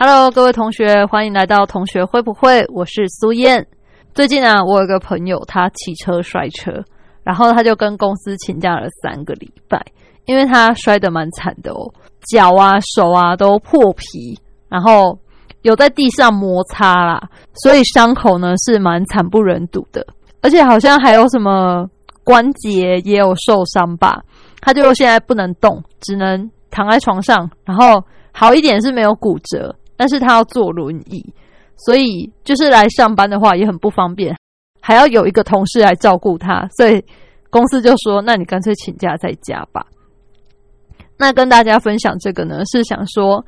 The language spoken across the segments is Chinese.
？Hello，各位同学，欢迎来到同学会不会？我是苏燕。最近啊，我有个朋友，他骑车摔车，然后他就跟公司请假了三个礼拜，因为他摔得蛮惨的哦，脚啊、手啊都破皮，然后有在地上摩擦啦，所以伤口呢是蛮惨不忍睹的，而且好像还有什么关节也有受伤吧。他就现在不能动，只能躺在床上，然后好一点是没有骨折。但是他要坐轮椅，所以就是来上班的话也很不方便，还要有一个同事来照顾他，所以公司就说：“那你干脆请假在家吧。”那跟大家分享这个呢，是想说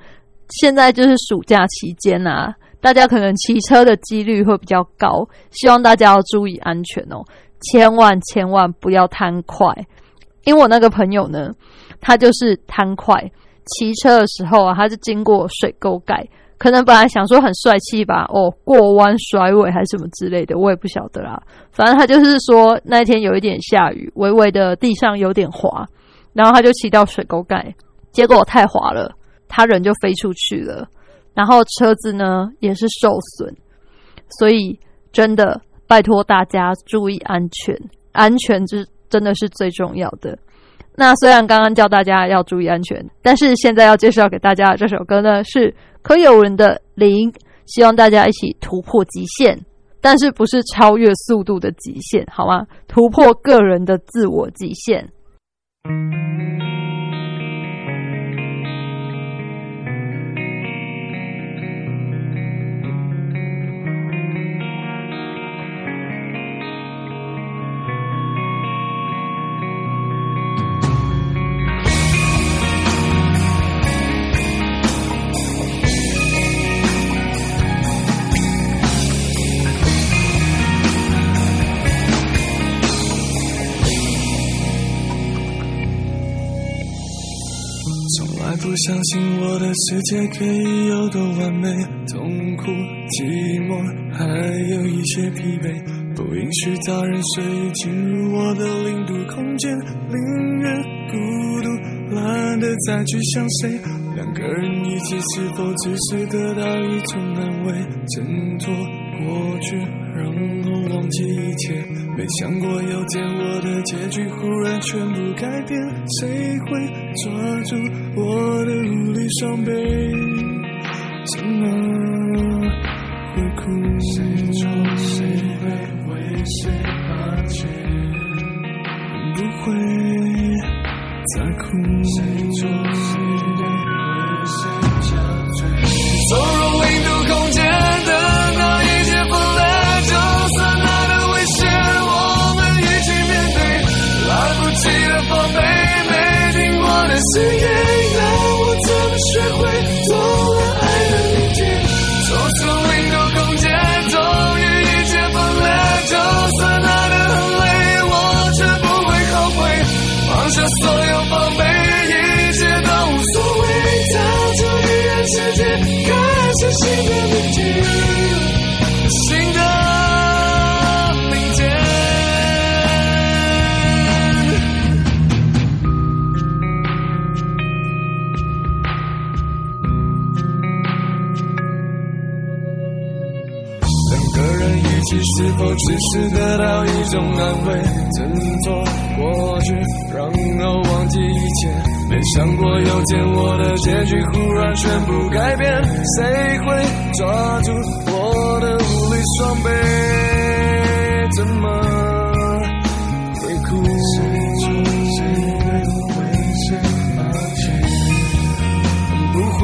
现在就是暑假期间啊，大家可能骑车的几率会比较高，希望大家要注意安全哦，千万千万不要贪快，因为我那个朋友呢，他就是贪快。骑车的时候啊，他是经过水沟盖，可能本来想说很帅气吧，哦，过弯甩尾还是什么之类的，我也不晓得啦。反正他就是说那一天有一点下雨，微微的地上有点滑，然后他就骑到水沟盖，结果太滑了，他人就飞出去了，然后车子呢也是受损，所以真的拜托大家注意安全，安全是真的是最重要的。那虽然刚刚教大家要注意安全，但是现在要介绍给大家这首歌呢，是可有人的零，希望大家一起突破极限，但是不是超越速度的极限，好吗？突破个人的自我极限。相信我的世界可以有多完美，痛苦、寂寞，还有一些疲惫。不允许他人随意进入我的零度空间，宁愿孤独，懒得再去想谁。两个人一起，是否只是得到一种安慰，挣脱过去，然后忘记一切。没想过有天我的结局忽然全部改变，谁会抓住我的无力双臂？怎么会哭？谁错谁会为谁而泣？不会在哭。谁说是否只是得到一种安慰，振作过去，然后忘记一切？没想过有天我的结局忽然全部改变，谁会抓住我的无力双臂？怎么会哭？谁会为谁而泣？不会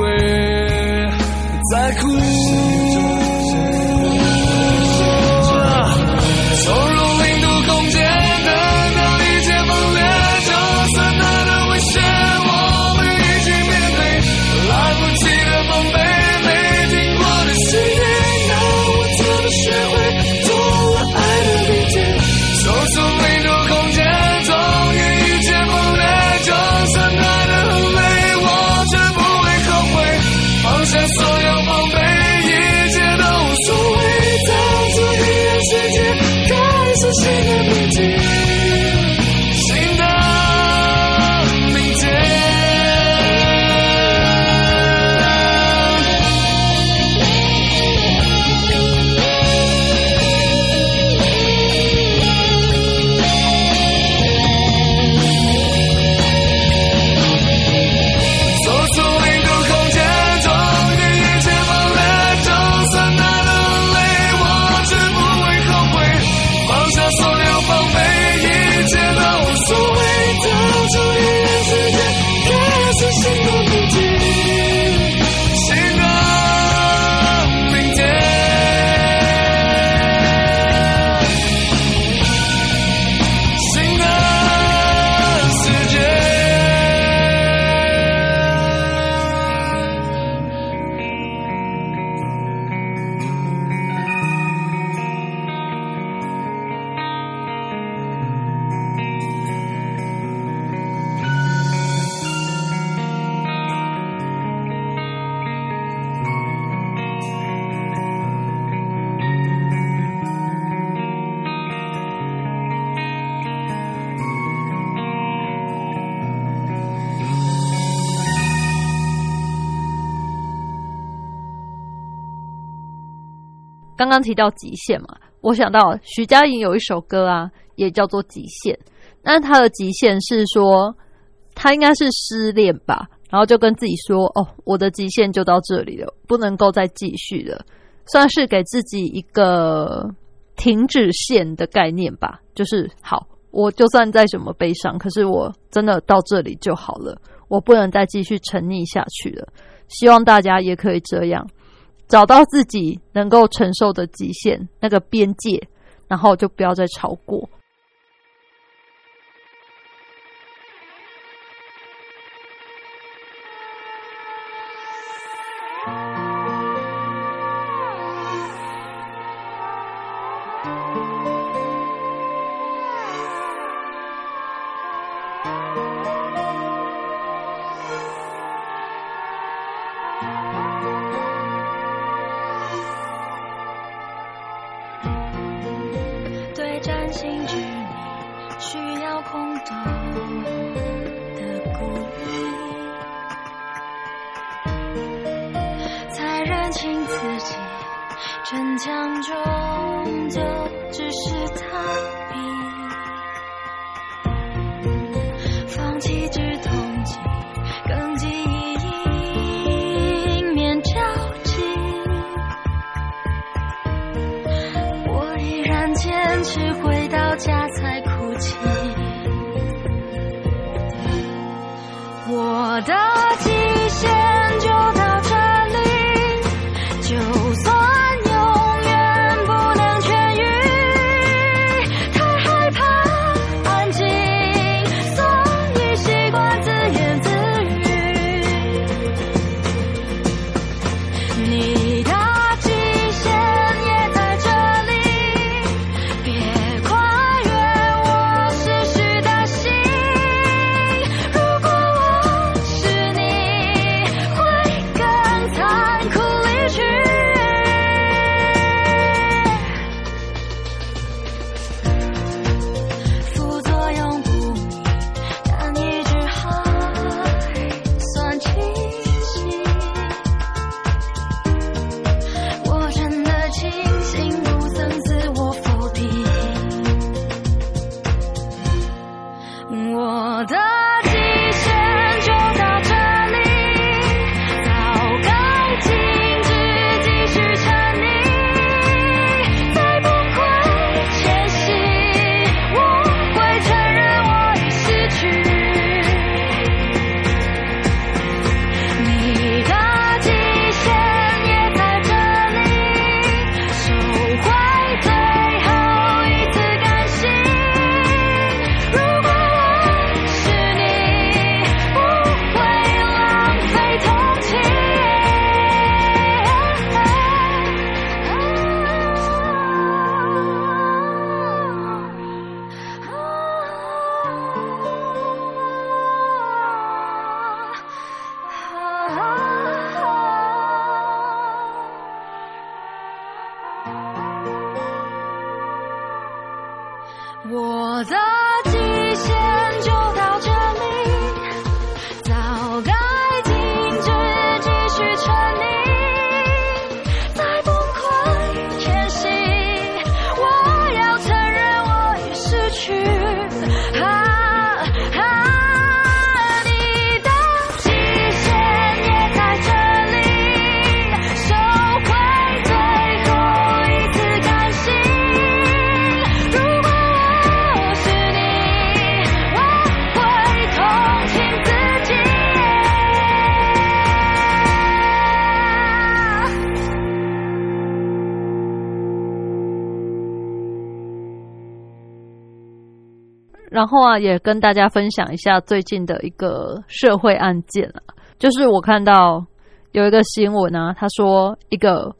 刚刚提到极限嘛，我想到徐佳莹有一首歌啊，也叫做《极限》。那她的极限是说，她应该是失恋吧，然后就跟自己说：“哦，我的极限就到这里了，不能够再继续了。”算是给自己一个停止线的概念吧。就是好，我就算再怎么悲伤，可是我真的到这里就好了，我不能再继续沉溺下去了。希望大家也可以这样。找到自己能够承受的极限，那个边界，然后就不要再超过。然后啊，也跟大家分享一下最近的一个社会案件啊，就是我看到有一个新闻啊，他说一个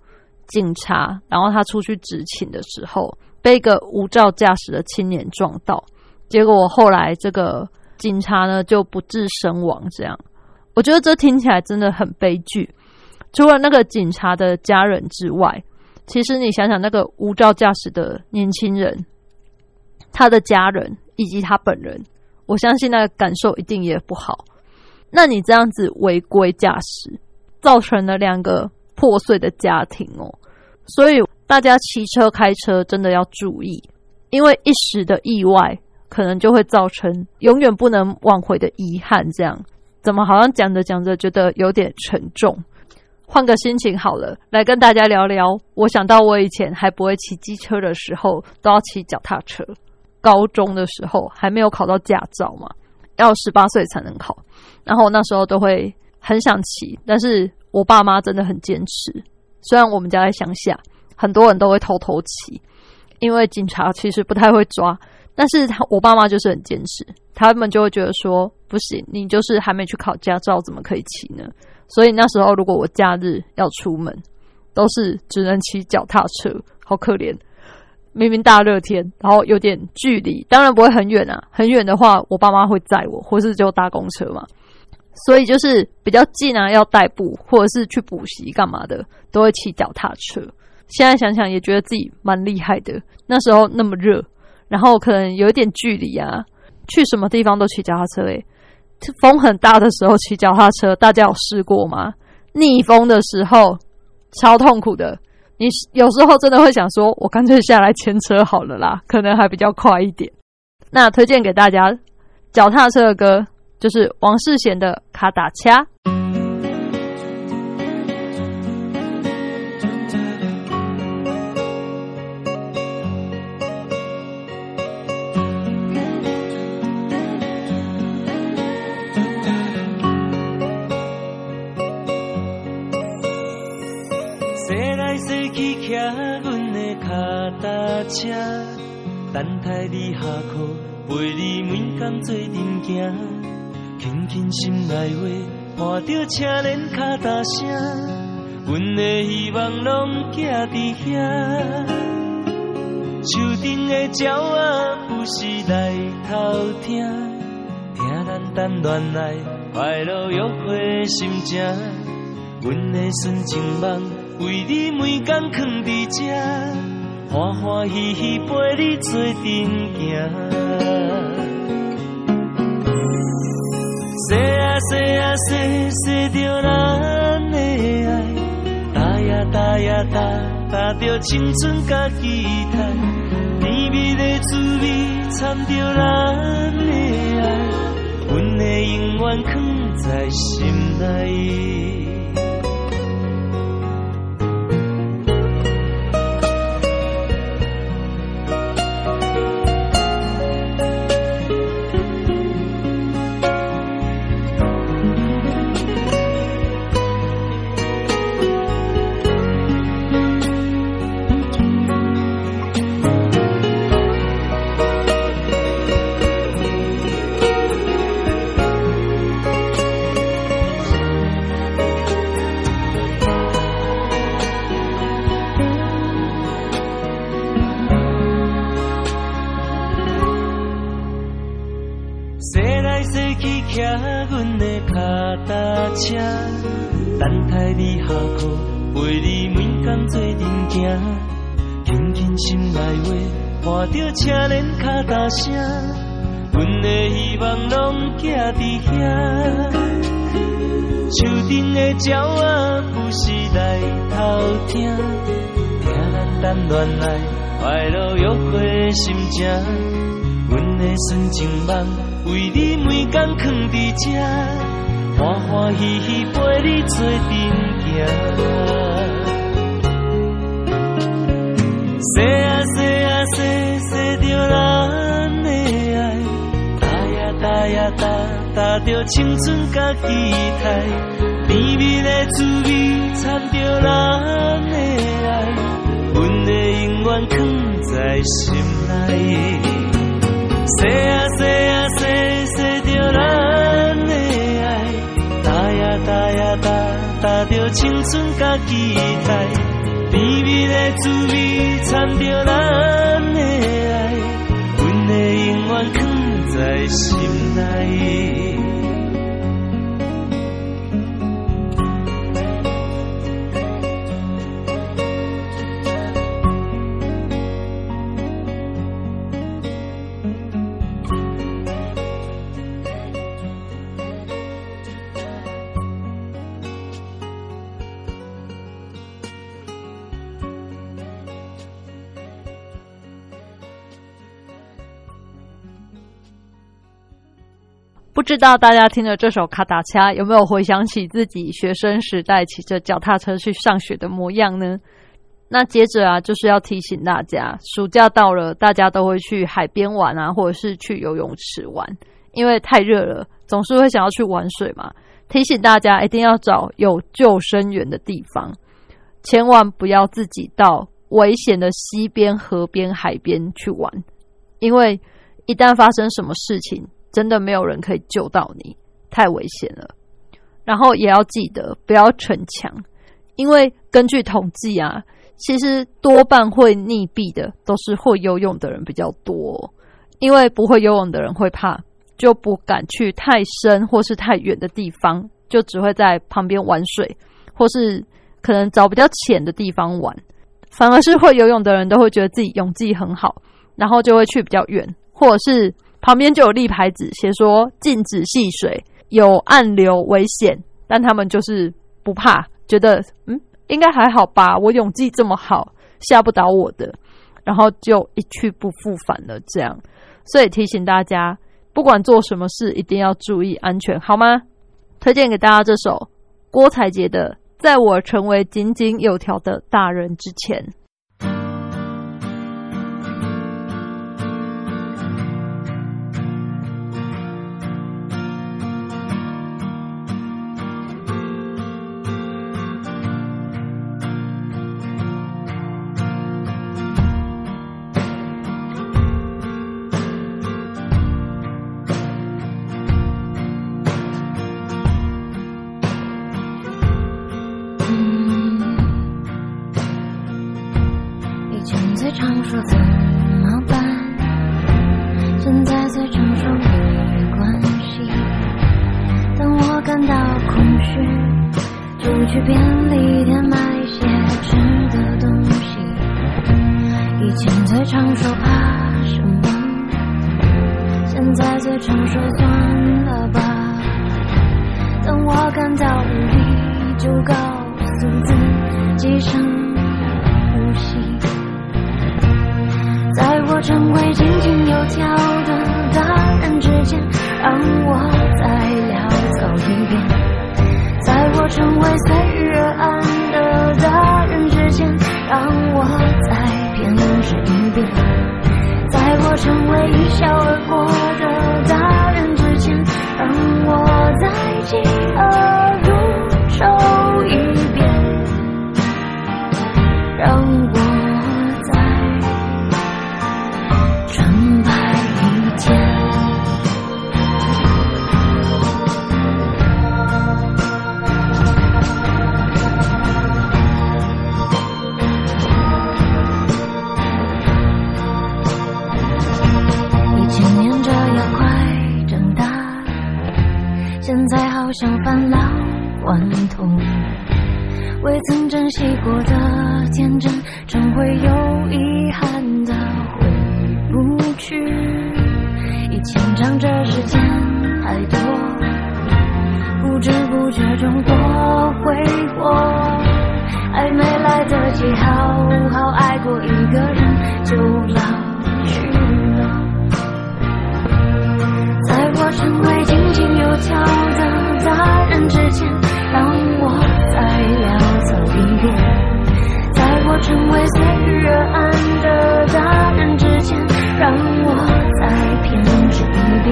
警察，然后他出去执勤的时候，被一个无照驾驶的青年撞到，结果后来这个警察呢就不治身亡。这样，我觉得这听起来真的很悲剧。除了那个警察的家人之外，其实你想想，那个无照驾驶的年轻人，他的家人。以及他本人，我相信那个感受一定也不好。那你这样子违规驾驶，造成了两个破碎的家庭哦。所以大家骑车开车真的要注意，因为一时的意外可能就会造成永远不能挽回的遗憾。这样怎么好像讲着讲着觉得有点沉重？换个心情好了，来跟大家聊聊。我想到我以前还不会骑机车的时候，都要骑脚踏车。高中的时候还没有考到驾照嘛，要十八岁才能考。然后我那时候都会很想骑，但是我爸妈真的很坚持。虽然我们家在乡下。很多人都会偷偷骑，因为警察其实不太会抓。但是他我爸妈就是很坚持，他们就会觉得说不行，你就是还没去考驾照，怎么可以骑呢？所以那时候如果我假日要出门，都是只能骑脚踏车，好可怜。明明大热天，然后有点距离，当然不会很远啊。很远的话，我爸妈会载我，或是就搭公车嘛。所以就是比较近啊，要代步或者是去补习干嘛的，都会骑脚踏车。现在想想也觉得自己蛮厉害的。那时候那么热，然后可能有一点距离啊，去什么地方都骑脚踏车。诶，风很大的时候骑脚踏车，大家有试过吗？逆风的时候超痛苦的。你有时候真的会想说，我干脆下来牵车好了啦，可能还比较快一点。那推荐给大家脚踏车的歌，就是王世贤的《卡达恰》。车，等待你下课，陪你每天做阵行，轻轻心内话，伴着车轮卡大声，阮的希望拢寄伫遐。树顶的鸟仔有时来偷听，听咱谈恋爱快乐约会心情，阮的纯情梦为你每天藏伫这。欢欢喜喜陪你做阵行，说啊说啊说说着咱的爱，打呀打呀打打着青春甲期待，甜蜜的滋味掺着咱的爱，阮的永远藏在心内。谈恋爱快乐约会的心情。阮的纯情梦为你每天藏伫这，欢欢喜喜陪你做阵行。说啊说啊说说着咱。打打着青春甲期待，甜蜜的滋味掺着咱的爱，的永远藏在心内。说啊说啊说说着咱的爱，打呀打呀打打着青春甲期待，甜蜜的滋味掺着咱的爱，阮的永远藏在心。night 不知道大家听了这首《卡达恰》，有没有回想起自己学生时代骑着脚踏车去上学的模样呢？那接着啊，就是要提醒大家，暑假到了，大家都会去海边玩啊，或者是去游泳池玩，因为太热了，总是会想要去玩水嘛。提醒大家一定要找有救生员的地方，千万不要自己到危险的溪边、河边、海边去玩，因为一旦发生什么事情，真的没有人可以救到你，太危险了。然后也要记得不要逞强，因为根据统计啊。其实多半会溺毙的都是会游泳的人比较多，因为不会游泳的人会怕，就不敢去太深或是太远的地方，就只会在旁边玩水，或是可能找比较浅的地方玩。反而是会游泳的人都会觉得自己泳技很好，然后就会去比较远，或者是旁边就有立牌子写说禁止戏水，有暗流危险，但他们就是不怕，觉得嗯。应该还好吧，我勇气这么好，吓不倒我的，然后就一去不复返了。这样，所以提醒大家，不管做什么事，一定要注意安全，好吗？推荐给大家这首郭采洁的《在我成为井井有条的大人之前》。说怎么办现在最常说没关系当我感到空虚就去便利店买一些吃的东西以前最常说怕什么现在最常说挥霍，还没来得及好好爱过一个人就老去了。在我成为井井有条的大人之前，让我再潦草一遍。在我成为随遇而安的大人之前，让我再偏执一遍。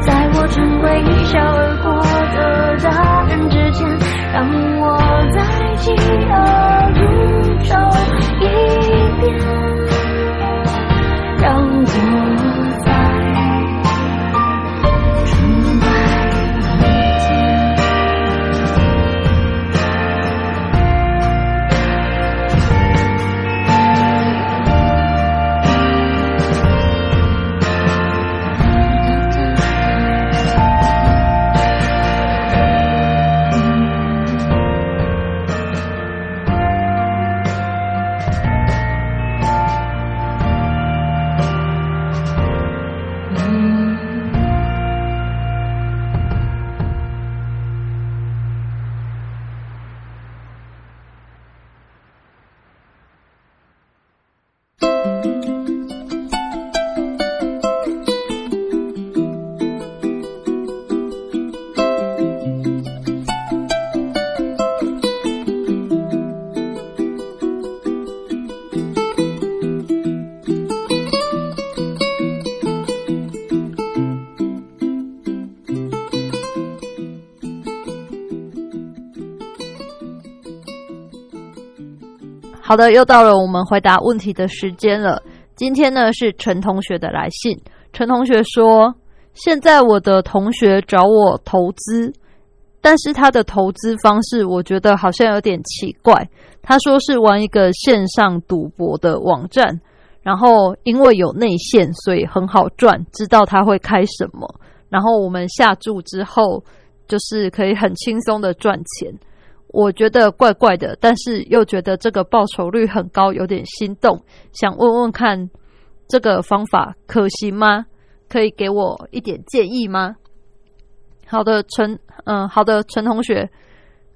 在我成为一笑。You. 好的，又到了我们回答问题的时间了。今天呢是陈同学的来信，陈同学说，现在我的同学找我投资，但是他的投资方式我觉得好像有点奇怪。他说是玩一个线上赌博的网站，然后因为有内线，所以很好赚，知道他会开什么，然后我们下注之后，就是可以很轻松的赚钱。我觉得怪怪的，但是又觉得这个报酬率很高，有点心动，想问问看这个方法可行吗？可以给我一点建议吗？好的，陈，嗯，好的，陈同学，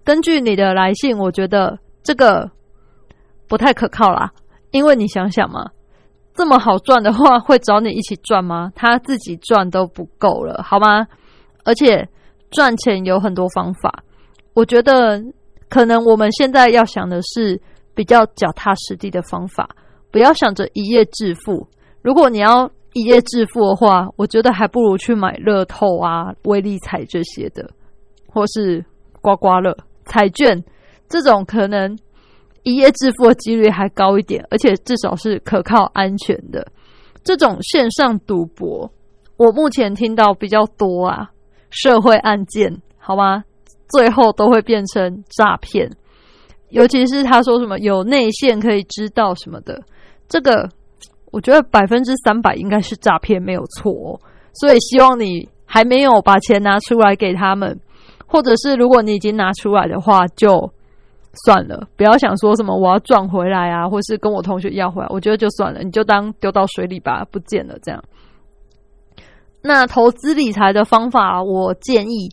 根据你的来信，我觉得这个不太可靠啦，因为你想想嘛，这么好赚的话，会找你一起赚吗？他自己赚都不够了，好吗？而且赚钱有很多方法，我觉得。可能我们现在要想的是比较脚踏实地的方法，不要想着一夜致富。如果你要一夜致富的话，我觉得还不如去买乐透啊、威力彩这些的，或是刮刮乐、彩券这种，可能一夜致富的几率还高一点，而且至少是可靠、安全的。这种线上赌博，我目前听到比较多啊，社会案件，好吗？最后都会变成诈骗，尤其是他说什么有内线可以知道什么的，这个我觉得百分之三百应该是诈骗，没有错。所以希望你还没有把钱拿出来给他们，或者是如果你已经拿出来的话，就算了，不要想说什么我要赚回来啊，或是跟我同学要回来，我觉得就算了，你就当丢到水里吧，不见了这样。那投资理财的方法，我建议。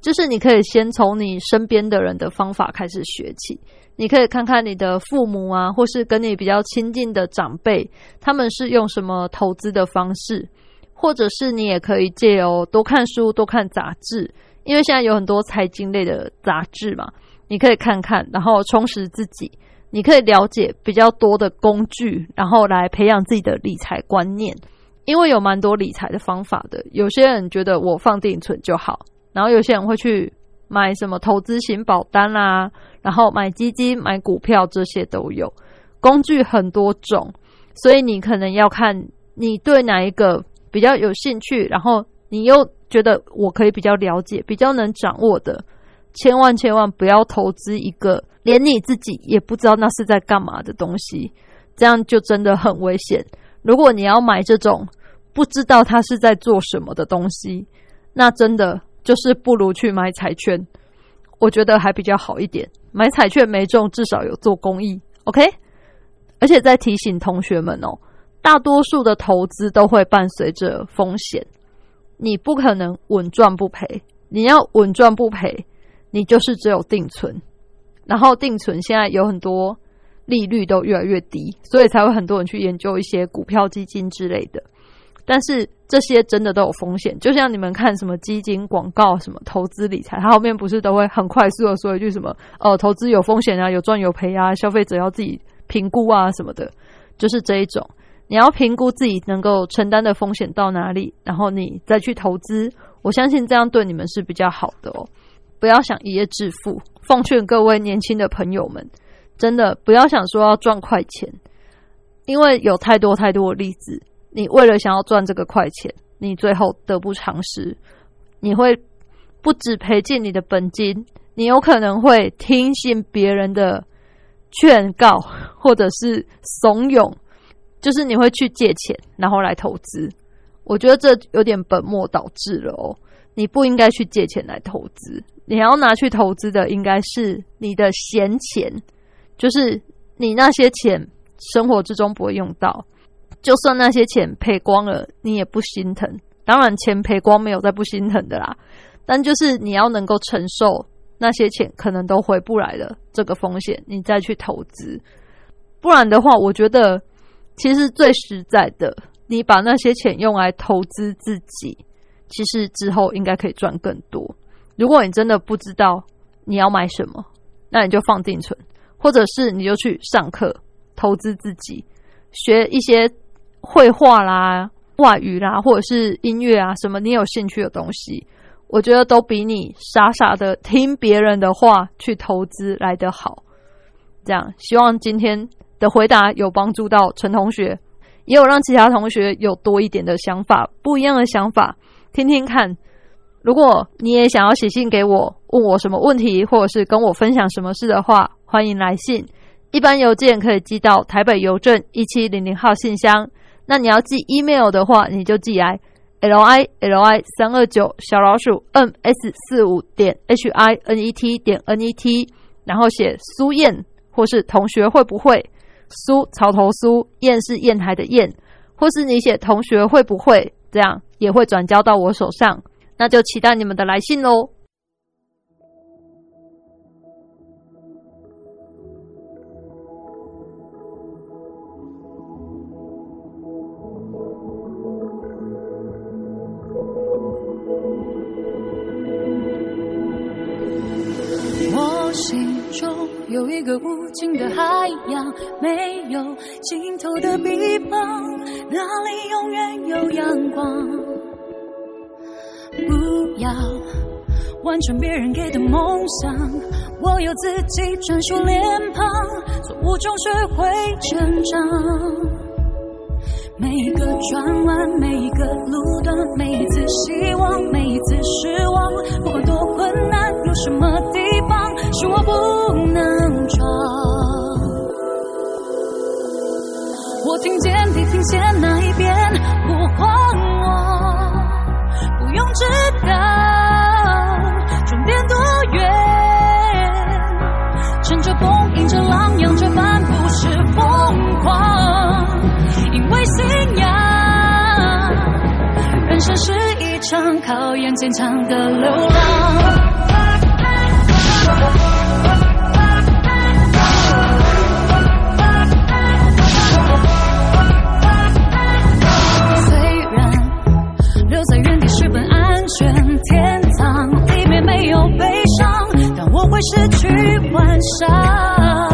就是你可以先从你身边的人的方法开始学起，你可以看看你的父母啊，或是跟你比较亲近的长辈，他们是用什么投资的方式，或者是你也可以借由多看书、多看杂志，因为现在有很多财经类的杂志嘛，你可以看看，然后充实自己，你可以了解比较多的工具，然后来培养自己的理财观念，因为有蛮多理财的方法的，有些人觉得我放定存就好。然后有些人会去买什么投资型保单啦，然后买基金、买股票这些都有，工具很多种，所以你可能要看你对哪一个比较有兴趣，然后你又觉得我可以比较了解、比较能掌握的，千万千万不要投资一个连你自己也不知道那是在干嘛的东西，这样就真的很危险。如果你要买这种不知道它是在做什么的东西，那真的。就是不如去买彩券，我觉得还比较好一点。买彩券没中，至少有做公益，OK。而且再提醒同学们哦，大多数的投资都会伴随着风险，你不可能稳赚不赔。你要稳赚不赔，你就是只有定存。然后定存现在有很多利率都越来越低，所以才会很多人去研究一些股票基金之类的。但是这些真的都有风险，就像你们看什么基金广告、什么投资理财，它后面不是都会很快速的说一句什么“哦，投资有风险啊，有赚有赔啊，消费者要自己评估啊什么的”，就是这一种。你要评估自己能够承担的风险到哪里，然后你再去投资。我相信这样对你们是比较好的哦。不要想一夜致富。奉劝各位年轻的朋友们，真的不要想说要赚快钱，因为有太多太多的例子。你为了想要赚这个快钱，你最后得不偿失。你会不止赔进你的本金，你有可能会听信别人的劝告，或者是怂恿，就是你会去借钱，然后来投资。我觉得这有点本末倒置了哦。你不应该去借钱来投资，你要拿去投资的应该是你的闲钱，就是你那些钱生活之中不会用到。就算那些钱赔光了，你也不心疼。当然，钱赔光没有再不心疼的啦。但就是你要能够承受那些钱可能都回不来的这个风险，你再去投资。不然的话，我觉得其实最实在的，你把那些钱用来投资自己，其实之后应该可以赚更多。如果你真的不知道你要买什么，那你就放定存，或者是你就去上课投资自己，学一些。绘画啦、外语啦，或者是音乐啊，什么你有兴趣的东西，我觉得都比你傻傻的听别人的话去投资来得好。这样，希望今天的回答有帮助到陈同学，也有让其他同学有多一点的想法，不一样的想法，听听看。如果你也想要写信给我，问我什么问题，或者是跟我分享什么事的话，欢迎来信。一般邮件可以寄到台北邮政一七零零号信箱。那你要寄 email 的话，你就寄来 l i l i 三二九小老鼠 m s 四五点 h i n e t 点 n e t，然后写苏燕或是同学会不会苏草头苏燕是砚台的砚，或是你写同学会不会这样也会转交到我手上。那就期待你们的来信喽。一个无尽的海洋，没有尽头的臂膀，那里永远有阳光。不要完成别人给的梦想，我有自己专属脸庞，错误中学会成长。每一个转弯，每一个路段，每一次希望，每一次失望，不管多困难，有什么地方是我不能闯？我听见地平线那一边呼唤我。不用知道终点多远，乘着风，迎着浪，扬着帆，不是疯狂，因为信仰。人生是一场考验坚强的流浪。失去幻想，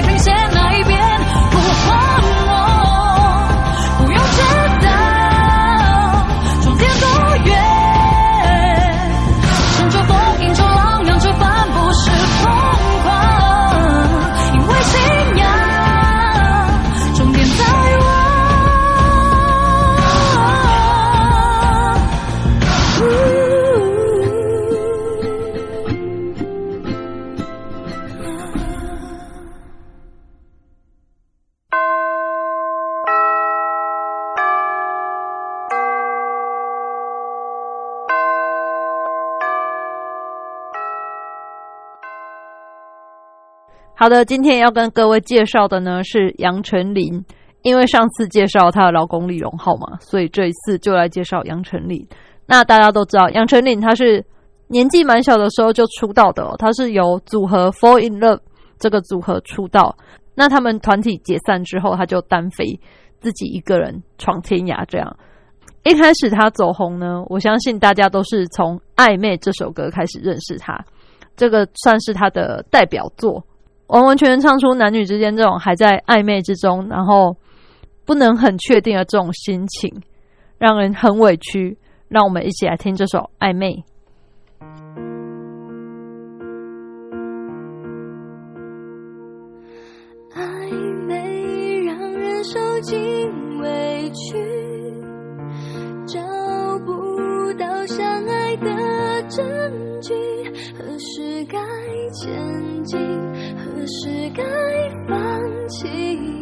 听好的，今天要跟各位介绍的呢是杨丞琳，因为上次介绍她的老公李荣浩嘛，所以这一次就来介绍杨丞琳。那大家都知道，杨丞琳她是年纪蛮小的时候就出道的，她是由组合 Fall in Love 这个组合出道。那他们团体解散之后，她就单飞，自己一个人闯天涯。这样一开始她走红呢，我相信大家都是从《暧昧》这首歌开始认识她，这个算是她的代表作。完完全全唱出男女之间这种还在暧昧之中，然后不能很确定的这种心情，让人很委屈。让我们一起来听这首《暧昧》。暧昧让人受尽委屈，找不到相爱的证据，何时该前进？何时该放弃？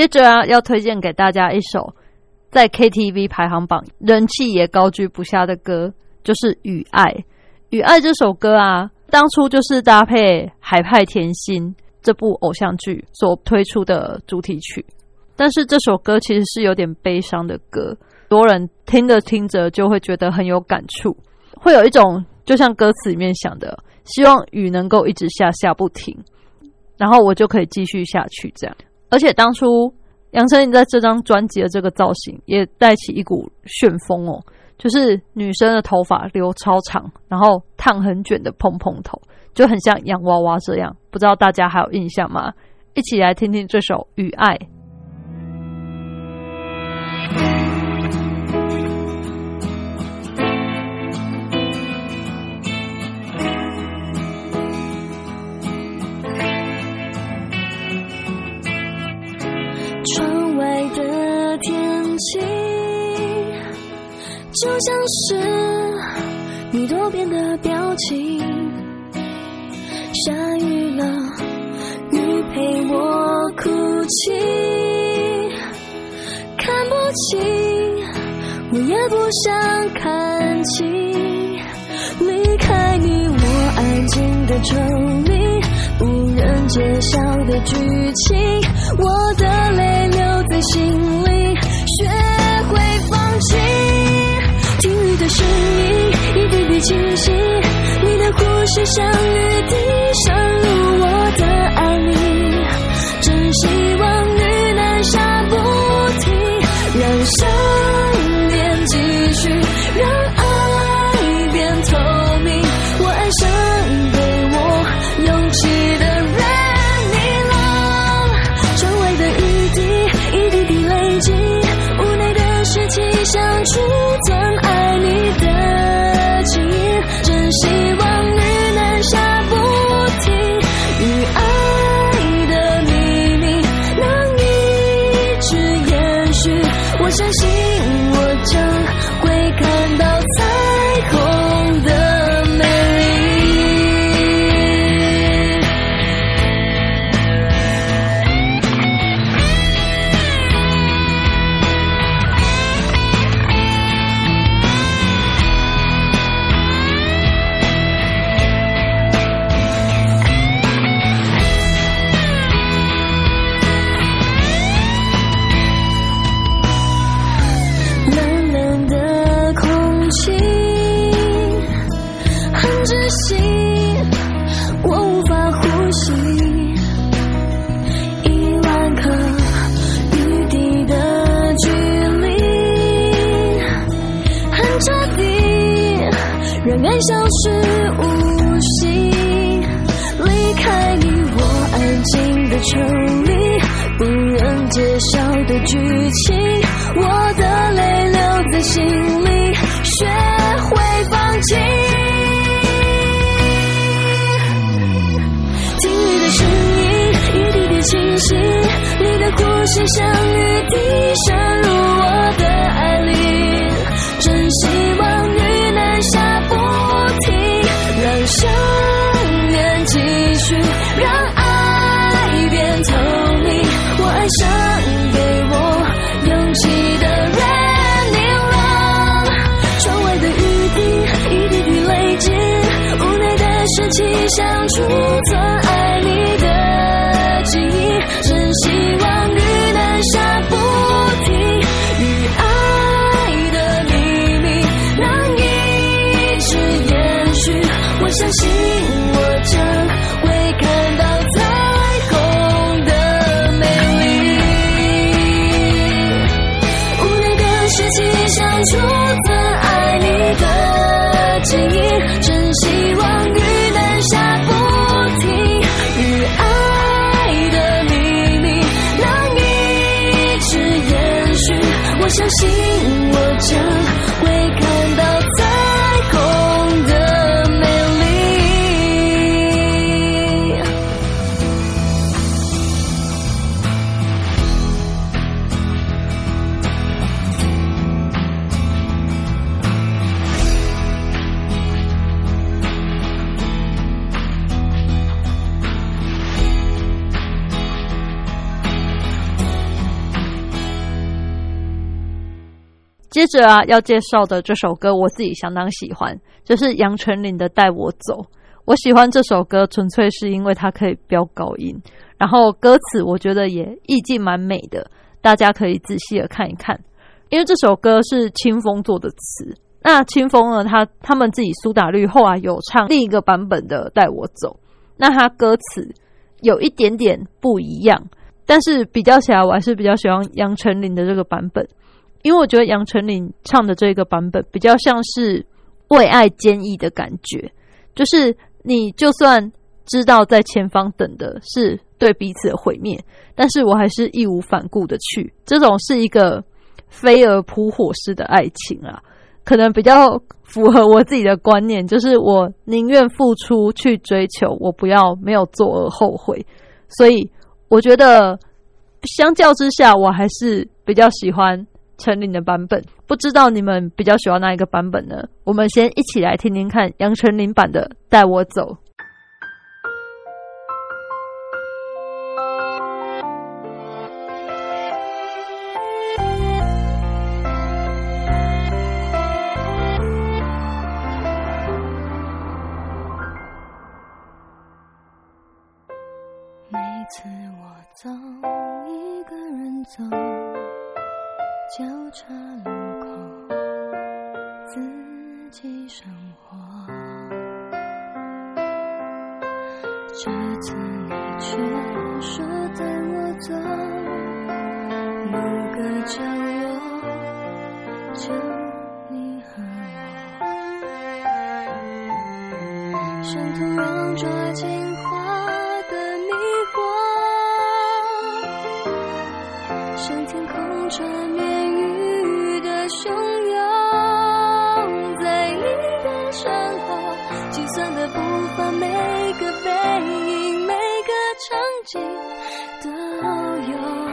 接着啊，要推荐给大家一首在 KTV 排行榜人气也高居不下的歌，就是《雨爱》。《雨爱》这首歌啊，当初就是搭配《海派甜心》这部偶像剧所推出的主题曲。但是这首歌其实是有点悲伤的歌，多人听着听着就会觉得很有感触，会有一种就像歌词里面想的，希望雨能够一直下下不停，然后我就可以继续下去这样。而且当初杨丞琳在这张专辑的这个造型也带起一股旋风哦，就是女生的头发留超长，然后烫很卷的蓬蓬头，就很像洋娃娃这样。不知道大家还有印象吗？一起来听听这首《雨爱》。外的天气，就像是你多变的表情。下雨了，雨陪我哭泣，看不清，我也不想看清。离开你，我安静的抽离，无人揭晓的剧情，我的泪留心里，学会放弃。听雨的声音一点点清晰，你的呼吸像雨滴谁像雨滴渗入我的爱里，真希接着啊，要介绍的这首歌我自己相当喜欢，就是杨丞琳的《带我走》。我喜欢这首歌，纯粹是因为它可以飙高音，然后歌词我觉得也意境蛮美的，大家可以仔细的看一看。因为这首歌是清风做的词，那清风呢，他他们自己苏打绿后来有唱另一个版本的《带我走》，那他歌词有一点点不一样，但是比较起来，我还是比较喜欢杨丞琳的这个版本。因为我觉得杨丞琳唱的这个版本比较像是为爱坚毅的感觉，就是你就算知道在前方等的是对彼此的毁灭，但是我还是义无反顾的去。这种是一个飞蛾扑火式的爱情啊，可能比较符合我自己的观念，就是我宁愿付出去追求，我不要没有做而后悔。所以我觉得相较之下，我还是比较喜欢。陈琳的版本，不知道你们比较喜欢哪一个版本呢？我们先一起来听听看杨丞琳版的《带我走》。每次我走，一个人走。交叉路口，自己生活。这次你却说带我走，某个角落，就你和我，像土壤抓紧花的迷惑，像天空缠景都有。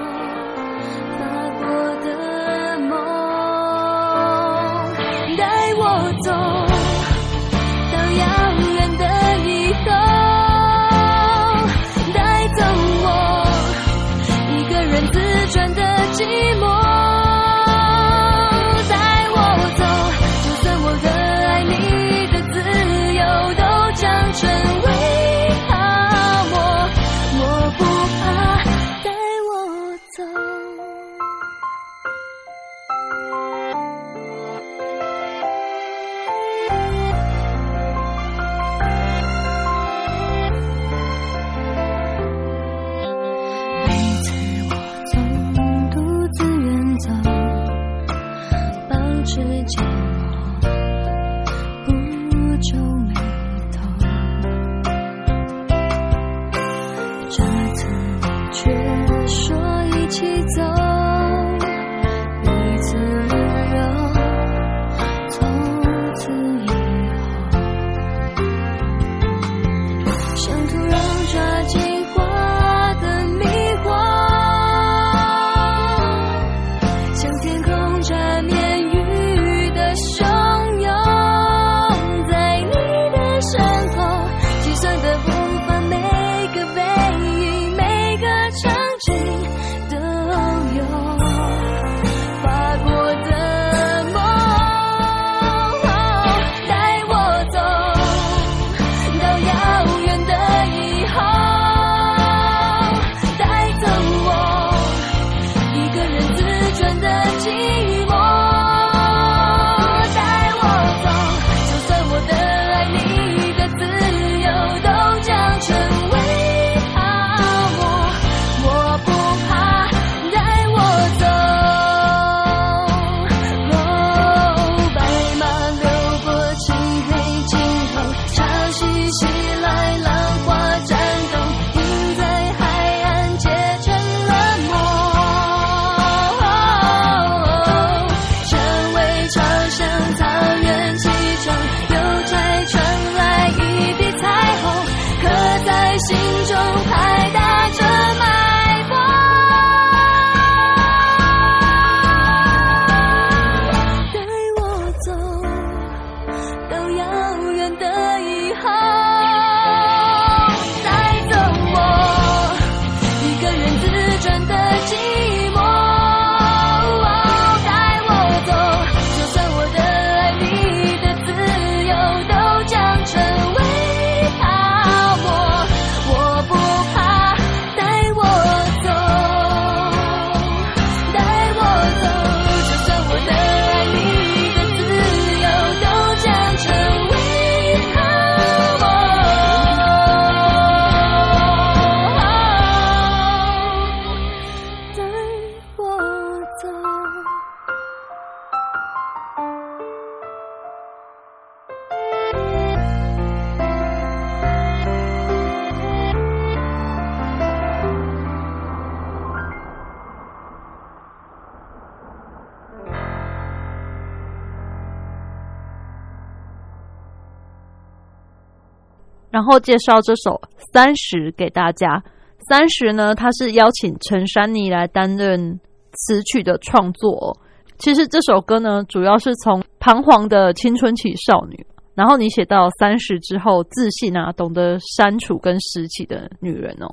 然后介绍这首《三十》给大家。《三十》呢，它是邀请陈珊妮来担任词曲的创作。其实这首歌呢，主要是从彷徨的青春期少女，然后你写到三十之后，自信啊，懂得删除跟拾起的女人哦。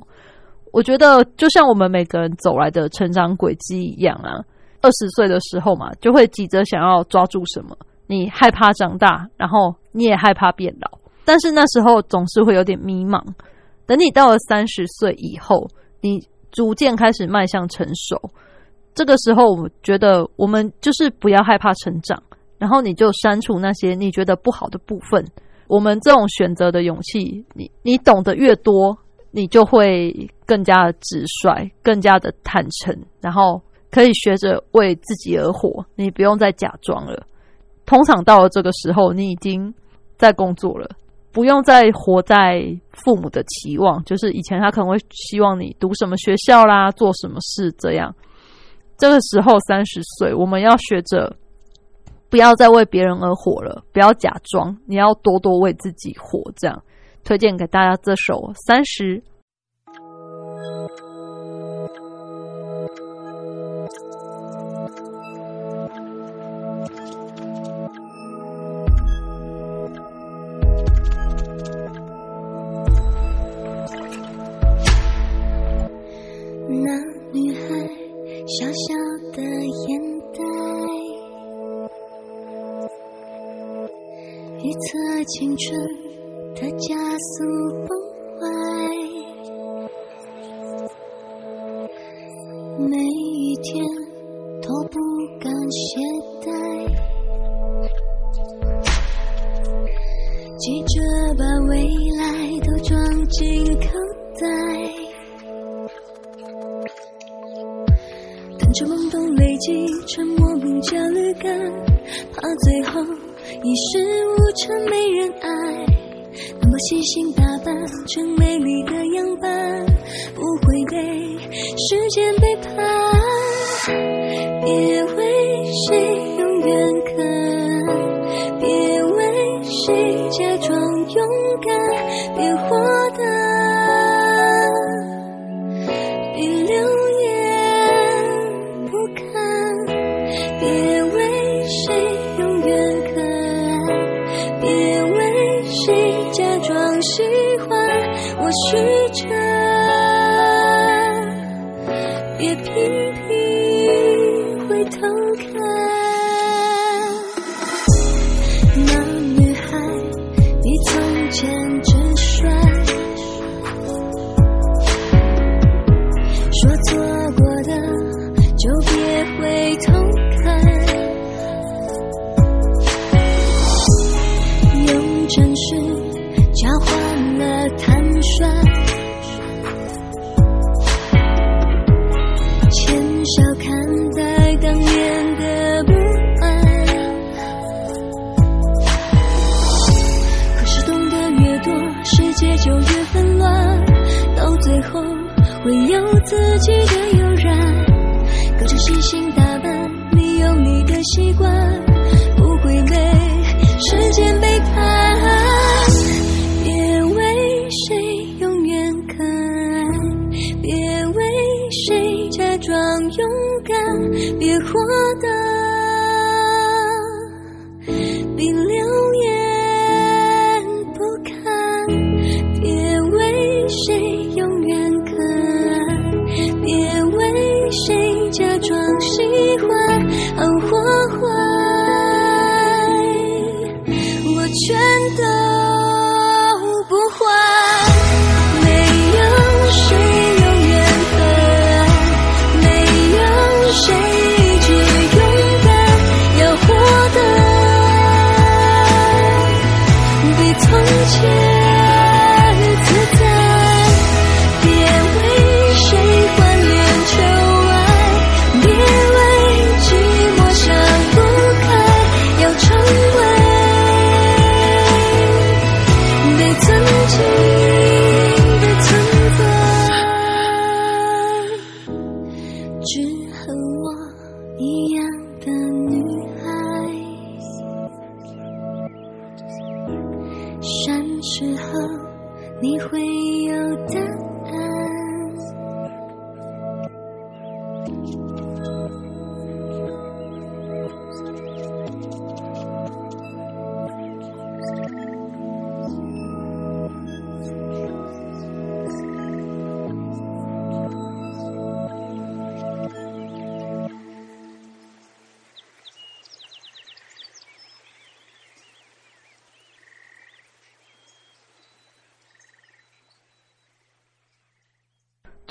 我觉得就像我们每个人走来的成长轨迹一样啊。二十岁的时候嘛，就会急着想要抓住什么，你害怕长大，然后你也害怕变老。但是那时候总是会有点迷茫。等你到了三十岁以后，你逐渐开始迈向成熟。这个时候，我觉得我们就是不要害怕成长，然后你就删除那些你觉得不好的部分。我们这种选择的勇气，你你懂得越多，你就会更加的直率，更加的坦诚，然后可以学着为自己而活。你不用再假装了。通常到了这个时候，你已经在工作了。不用再活在父母的期望，就是以前他可能会希望你读什么学校啦，做什么事这样。这个时候三十岁，我们要学着不要再为别人而活了，不要假装，你要多多为自己活。这样推荐给大家这首《三十》。青春的加速崩坏，每一天都不敢懈怠，急着把未来都装进口袋，等着懵懂累积成莫名焦虑感，怕最后。一事无成，没人爱。那么细心打扮成美丽的样板，不会被时间背叛，别为谁永远看，别为谁假装勇敢，习惯，不会被时间背叛。别为谁永远可爱，别为谁假装勇敢，别活得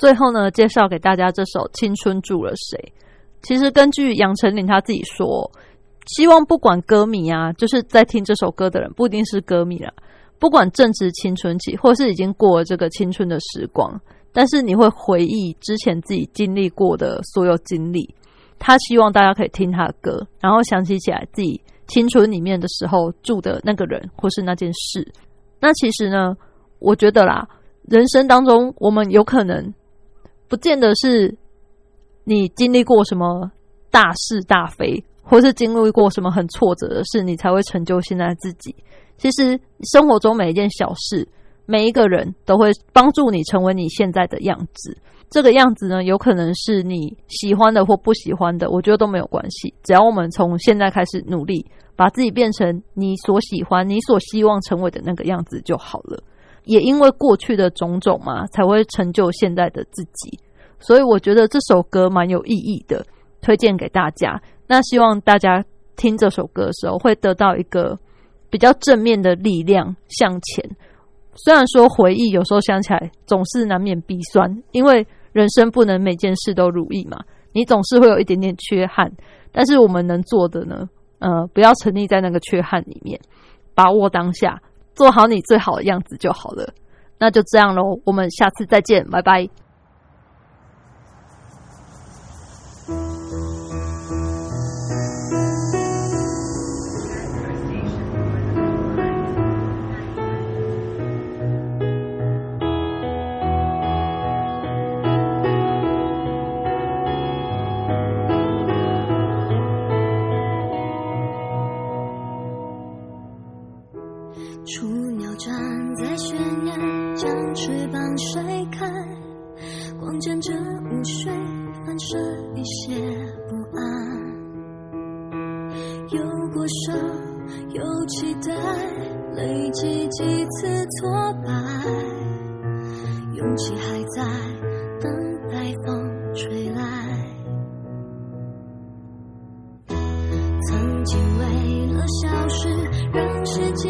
最后呢，介绍给大家这首《青春住了谁》。其实根据杨丞琳他自己说，希望不管歌迷啊，就是在听这首歌的人，不一定是歌迷啦，不管正值青春期，或是已经过了这个青春的时光，但是你会回忆之前自己经历过的所有经历。他希望大家可以听他的歌，然后想起起来自己青春里面的时候住的那个人或是那件事。那其实呢，我觉得啦，人生当中我们有可能不见得是你经历过什么大是大非，或是经历过什么很挫折的事，你才会成就现在自己。其实生活中每一件小事，每一个人都会帮助你成为你现在的样子。这个样子呢，有可能是你喜欢的或不喜欢的，我觉得都没有关系。只要我们从现在开始努力，把自己变成你所喜欢、你所希望成为的那个样子就好了。也因为过去的种种嘛，才会成就现在的自己。所以我觉得这首歌蛮有意义的，推荐给大家。那希望大家听这首歌的时候，会得到一个比较正面的力量向前。虽然说回忆有时候想起来总是难免鼻酸，因为人生不能每件事都如意嘛，你总是会有一点点缺憾。但是我们能做的呢，呃，不要沉溺在那个缺憾里面，把握当下，做好你最好的样子就好了。那就这样喽，我们下次再见，拜拜。望见这午睡，反射一些不安。有过伤，有期待，累积几次挫败，勇气还在等待风吹来。曾经为了小事让世界